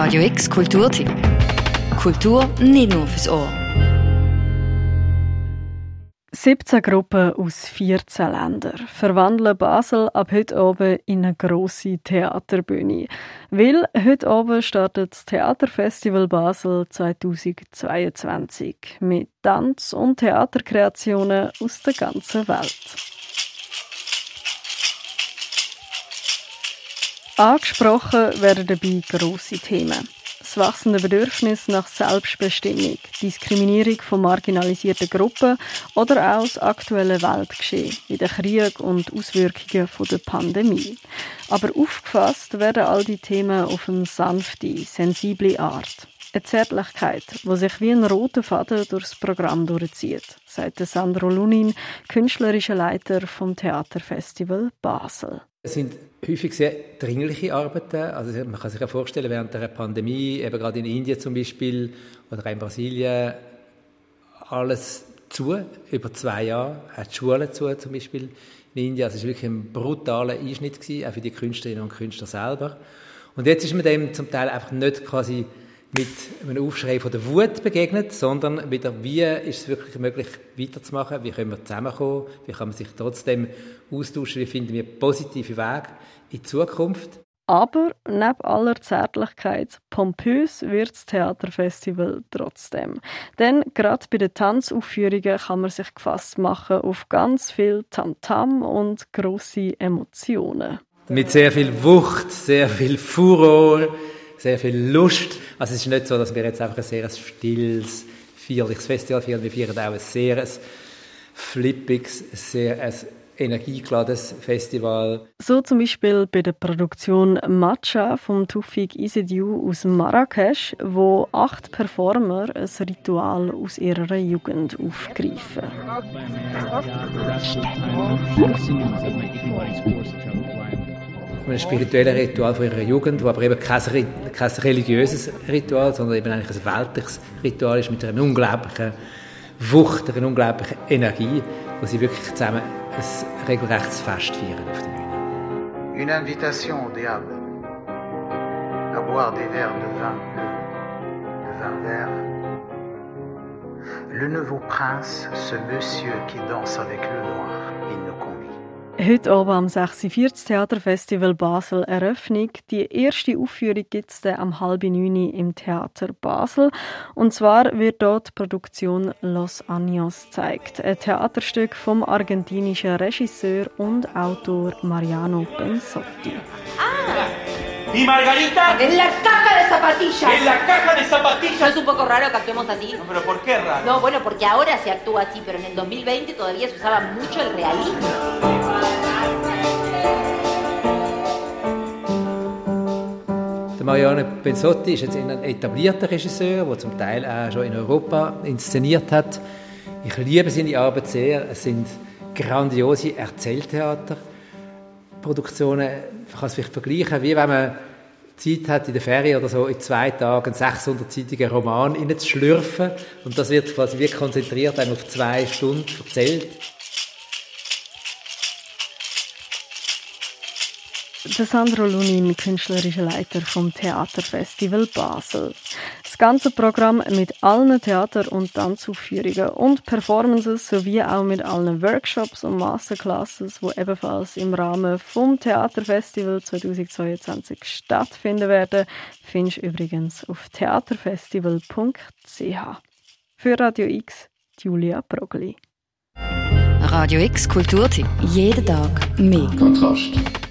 Radio X Kulturtipp. Kultur nicht nur fürs Ohr. 17 Gruppen aus 14 Ländern verwandeln Basel ab heute oben in eine grosse Theaterbühne. Weil heute oben startet das Theaterfestival Basel 2022 mit Tanz- und Theaterkreationen aus der ganzen Welt. Angesprochen werden dabei grosse Themen. Das wachsende Bedürfnis nach Selbstbestimmung, Diskriminierung von marginalisierten Gruppen oder auch das aktuelle Weltgeschehen wie der Krieg und Auswirkungen von der Pandemie. Aber aufgefasst werden all die Themen auf eine sanfte, sensible Art. Eine Zärtlichkeit, die sich wie ein roter Faden durchs Programm durchzieht, sagt Sandro Lunin, künstlerischer Leiter vom Theaterfestival Basel. Es sind häufig sehr dringliche Arbeiten. Also man kann sich ja vorstellen, während der Pandemie, eben gerade in Indien zum Beispiel oder in Brasilien, alles zu, über zwei Jahre, auch die Schulen zu zum Beispiel in Indien. Also es war wirklich ein brutaler Einschnitt, gewesen, auch für die Künstlerinnen und Künstler selber. Und jetzt ist man dem zum Teil einfach nicht quasi mit einem Aufschrei von der Wut begegnet, sondern wieder, wie ist es wirklich möglich, weiterzumachen, wie können wir zusammenkommen, wie kann man sich trotzdem austauschen, wie finden wir positive Wege in die Zukunft. Aber neben aller Zärtlichkeit, pompös wird das Theaterfestival trotzdem. Denn gerade bei den Tanzaufführungen kann man sich gefasst machen auf ganz viel Tamtam -Tam und grosse Emotionen. Mit sehr viel Wucht, sehr viel Furor, sehr viel Lust. Also es ist nicht so, dass wir jetzt einfach ein sehr stilles, feierliches Festival feiern. Wir feiern auch ein sehr flippiges, sehr ein energiegeladenes Festival. So zum Beispiel bei der Produktion Matcha vom Tufik Isidiu aus Marrakesch, wo acht Performer ein Ritual aus ihrer Jugend aufgreifen ein spirituelles Ritual von ihrer Jugend, wo aber eben kein, kein religiöses Ritual, sondern eben eigentlich ein weltliches Ritual ist mit einer unglaublichen Wucht, einer unglaublichen Energie, wo sie wirklich zusammen ein regelrechtes Fest feiern auf der Bühne. Une invitation au diable à boire des verres de vin bleu, de vin vert. Le nouveau prince, ce monsieur qui danse avec le noir, Heute Abend am 46. Theaterfestival Basel Eröffnung. Die erste Aufführung gibt es am halb neun im Theater Basel. Und zwar wird dort die Produktion Los Años gezeigt. Ein Theaterstück vom argentinischen Regisseur und Autor Mariano Bensotti. Ah! ¿Y Margarita? En la caja de zapatillas. En la caja de zapatillas. ¿No es un poco raro que actuemos así? No, pero ¿por qué raro? No, bueno, porque ahora se actúa así, pero en el 2020 todavía se usaba mucho el realismo. Der Mariano Pensotti ist jetzt ein etablierter Regisseur, der zum Teil auch schon in Europa inszeniert hat. Ich liebe seine Arbeit sehr. Es sind grandiose Erzähltheater. Produktionen, ich kann es vielleicht vergleichen, wie wenn man Zeit hat in der Ferien oder so in zwei Tagen einen 600-seitigen Roman reinzuschlürfen und das wird quasi wie konzentriert auf zwei Stunden erzählt. Sandro Lunin, künstlerischer Leiter vom Theaterfestival Basel. Das ganze Programm mit allen Theater- und Tanzaufführungen und Performances sowie auch mit allen Workshops und Masterclasses, die ebenfalls im Rahmen vom Theaterfestival 2022 stattfinden werden, findest du übrigens auf theaterfestival.ch. Für Radio X, Julia Brogli. Radio X Kulturtipp. Jeden Tag mehr. Kontrast.